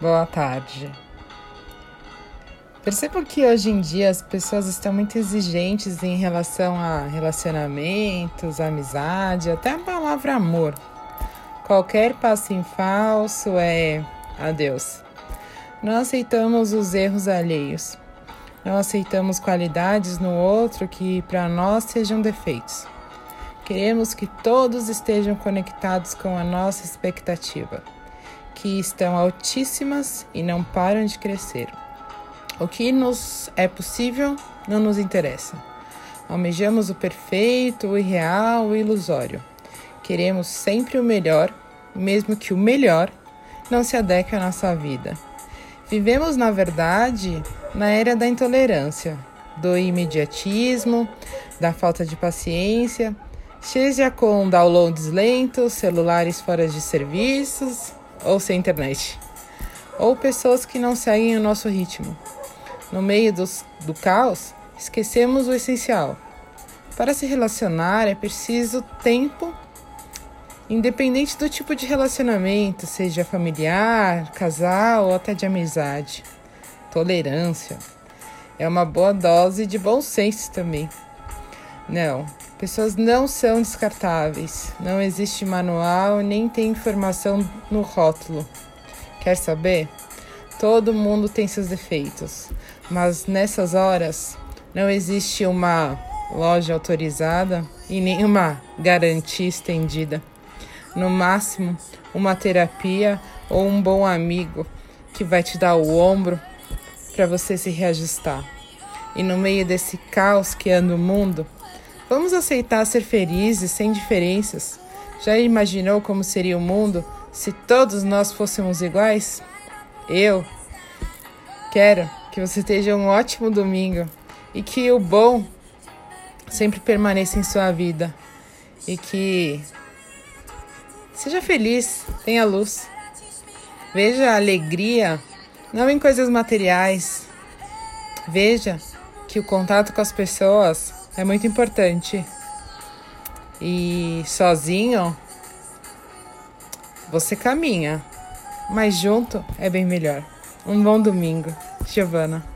Boa tarde. Percebo que hoje em dia as pessoas estão muito exigentes em relação a relacionamentos, amizade, até a palavra amor. Qualquer passo em falso é adeus. Não aceitamos os erros alheios. Não aceitamos qualidades no outro que para nós sejam defeitos. Queremos que todos estejam conectados com a nossa expectativa, que estão altíssimas e não param de crescer. O que nos é possível não nos interessa. Almejamos o perfeito, o irreal, o ilusório. Queremos sempre o melhor, mesmo que o melhor não se adeque à nossa vida. Vivemos, na verdade, na era da intolerância, do imediatismo, da falta de paciência, seja com downloads lentos, celulares fora de serviços ou sem internet, ou pessoas que não seguem o nosso ritmo. No meio dos, do caos, esquecemos o essencial. Para se relacionar é preciso tempo, independente do tipo de relacionamento, seja familiar, casal ou até de amizade. Tolerância é uma boa dose de bom senso também. Não, pessoas não são descartáveis. Não existe manual nem tem informação no rótulo. Quer saber? Todo mundo tem seus defeitos, mas nessas horas não existe uma loja autorizada e nenhuma garantia estendida. No máximo, uma terapia ou um bom amigo que vai te dar o ombro para você se reajustar. E no meio desse caos que anda o mundo, vamos aceitar ser felizes sem diferenças. Já imaginou como seria o mundo se todos nós fôssemos iguais? Eu quero que você tenha um ótimo domingo e que o bom sempre permaneça em sua vida e que seja feliz, tenha luz. Veja a alegria não em coisas materiais. Veja que o contato com as pessoas é muito importante. E sozinho você caminha, mas junto é bem melhor. Um bom domingo, Giovana.